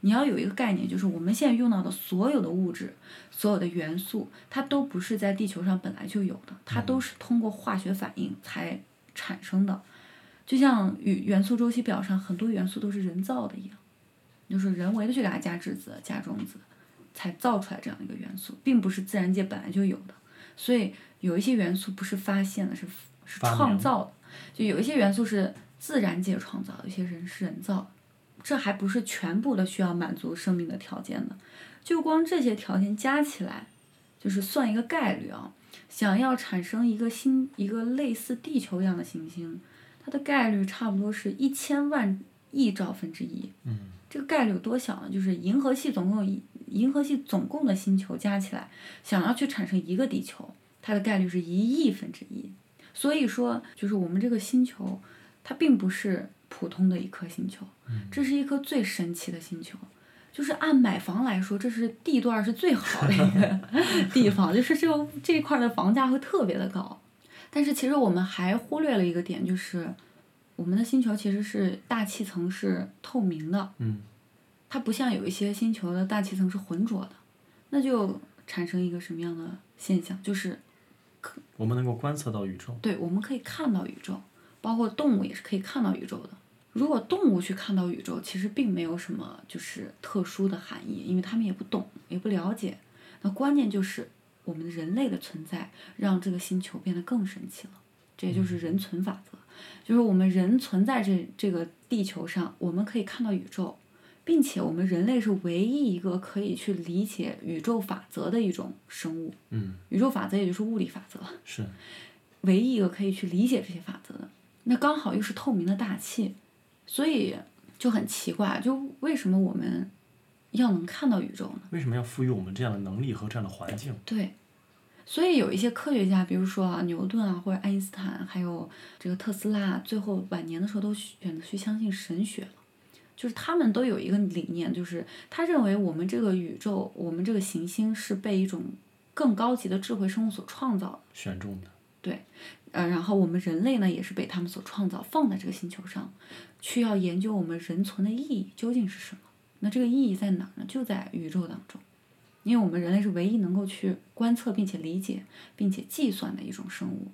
你要有一个概念，就是我们现在用到的所有的物质，所有的元素，它都不是在地球上本来就有的，它都是通过化学反应才产生的。就像与元素周期表上很多元素都是人造的一样，就是人为的去给它加质子、加中子，才造出来这样一个元素，并不是自然界本来就有的。所以有一些元素不是发现的，是是创造的。就有一些元素是自然界创造的，有些人是人造的。这还不是全部的需要满足生命的条件的，就光这些条件加起来，就是算一个概率啊。想要产生一个新，一个类似地球一样的行星。它的概率差不多是一千万亿兆分之一。嗯，这个概率有多小呢？就是银河系总共一银河系总共的星球加起来，想要去产生一个地球，它的概率是一亿分之一。所以说，就是我们这个星球，它并不是普通的一颗星球，这是一颗最神奇的星球。就是按买房来说，这是地段是最好的一个 <laughs> 地方，就是这个这一块的房价会特别的高。但是其实我们还忽略了一个点，就是我们的星球其实是大气层是透明的，嗯它不像有一些星球的大气层是浑浊的，那就产生一个什么样的现象？就是我们能够观测到宇宙。对，我们可以看到宇宙，包括动物也是可以看到宇宙的。如果动物去看到宇宙，其实并没有什么就是特殊的含义，因为他们也不懂，也不了解。那关键就是我们人类的存在，让这个星球变得更神奇了。这也就是人存法则，就是我们人存在这这个地球上，我们可以看到宇宙，并且我们人类是唯一一个可以去理解宇宙法则的一种生物。嗯，宇宙法则也就是物理法则。是，<laughs> 唯一一个可以去理解这些法则的。那刚好又是透明的大气，所以就很奇怪，就为什么我们要能看到宇宙呢？为什么要赋予我们这样的能力和这样的环境？对，所以有一些科学家，比如说啊牛顿啊，或者爱因斯坦，还有这个特斯拉，最后晚年的时候都选择去相信神学了。就是他们都有一个理念，就是他认为我们这个宇宙，我们这个行星是被一种更高级的智慧生物所创造的。选中的。对呃，然后我们人类呢，也是被他们所创造，放在这个星球上，去要研究我们人存的意义究竟是什么。那这个意义在哪儿呢？就在宇宙当中，因为我们人类是唯一能够去观测并且理解并且计算的一种生物。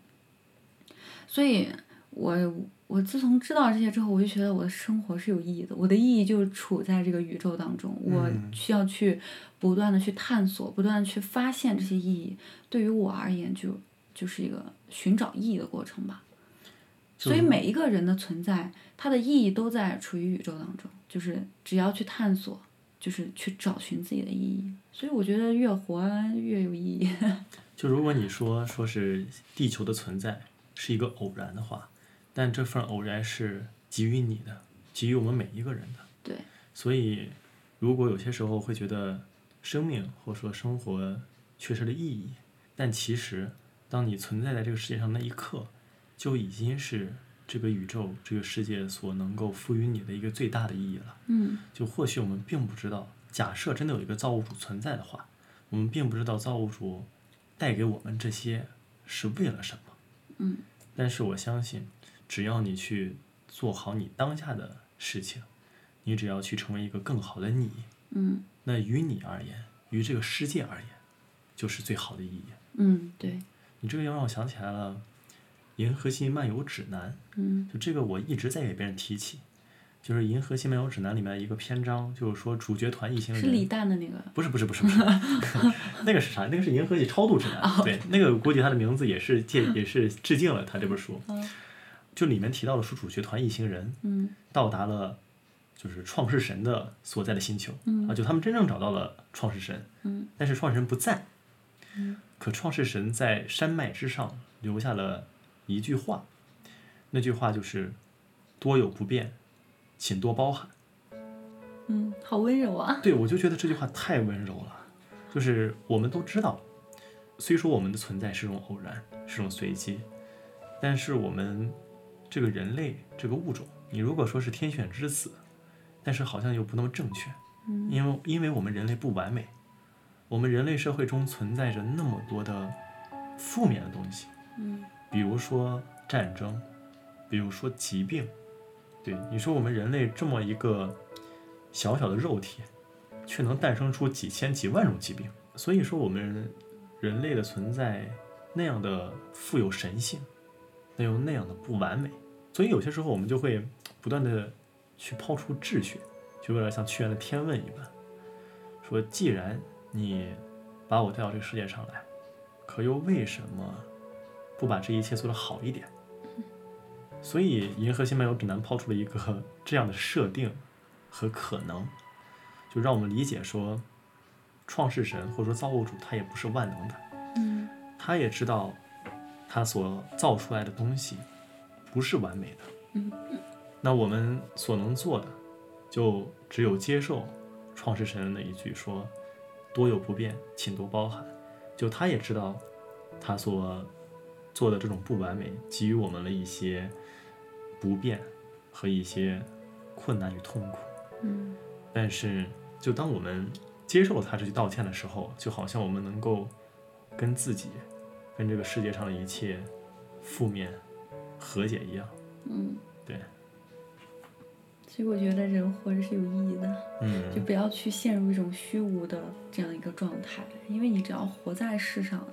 所以我我自从知道这些之后，我就觉得我的生活是有意义的，我的意义就是处在这个宇宙当中，我需要去不断的去探索，不断的去发现这些意义。对于我而言，就就是一个寻找意义的过程吧。所以每一个人的存在，它的意义都在处于宇宙当中，就是只要去探索，就是去找寻自己的意义。所以我觉得越活越有意义。<laughs> 就如果你说说是地球的存在是一个偶然的话，但这份偶然是给予你的，给予我们每一个人的。对。所以，如果有些时候会觉得生命或者说生活缺失了意义，但其实当你存在在这个世界上那一刻，就已经是这个宇宙、这个世界所能够赋予你的一个最大的意义了。嗯就或许我们并不知道，假设真的有一个造物主存在的话，我们并不知道造物主带给我们这些是为了什么。嗯但是我相信，只要你去做好你当下的事情，你只要去成为一个更好的你，嗯那于你而言，于这个世界而言，就是最好的意义。嗯，对，你这个又让我想起来了，《银河系漫游指南》。嗯就这个我一直在给别人提起，就是《银河系漫游指南》里面一个篇章，就是说主角团一行人。是李诞的那个。不是不是不是不 <laughs> 是，那个是啥？那个是《银河系超度指南》对，那个估计他的名字也是借也是致敬了他这本书。嗯就里面提到了说主角团一行人嗯到达了就是创世神的所在的星球、啊，就他们真正找到了创世神，嗯但是创世神不在。嗯可创世神在山脉之上留下了一句话，那句话就是“多有不便，请多包涵”。嗯，好温柔啊。对，我就觉得这句话太温柔了。就是我们都知道，虽说我们的存在是种偶然，是种随机，但是我们这个人类这个物种，你如果说是天选之子，但是好像又不那么正确，嗯因为因为我们人类不完美，我们人类社会中存在着那么多的负面的东西，嗯比如说战争，比如说疾病。对，你说我们人类这么一个小小的肉体，却能诞生出几千几万种疾病。所以说，我们人类的存在那样的富有神性，那又那样的不完美。所以有些时候我们就会不断的去抛出秩序，就有点像屈原的《天问》一般，说既然你把我带到这个世界上来，可又为什么不把这一切做得好一点？所以《银河系漫游指南》抛出了一个 <laughs> 这样的设定和可能，就让我们理解说，创世神或者说造物主他也不是万能的，嗯他也知道他所造出来的东西不是完美的。嗯那我们所能做的，就只有接受创世神的一句说：“多有不便，请多包涵。”就他也知道，他所做的这种不完美，给予我们了一些不便和一些困难与痛苦。嗯但是，就当我们接受了他这句道歉的时候，就好像我们能够跟自己、跟这个世界上的一切负面和解一样。嗯，对，所以我觉得人活着是有意义的，嗯就嗯，不要去陷入一种虚无的这样一个状态，因为你只要活在世上，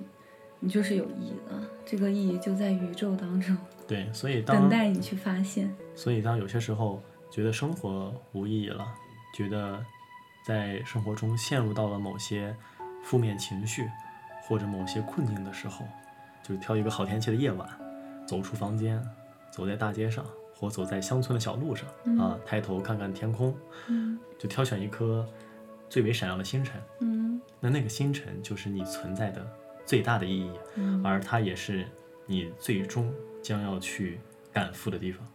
你就是有意义的，这个意义就在宇宙当中，<laughs> 对，所以等待你去发现。所以当有些时候觉得生活无意义了，觉得在生活中陷入到了某些负面情绪或者某些困境的时候，就挑一个好天气的夜晚，走出房间，走在大街上，或走在乡村的小路上、啊，抬头看看天空，嗯就挑选一颗最为闪耀的星辰。嗯那那个星辰就是你存在的最大的意义，嗯而它也是你最终将要去赶赴的地方。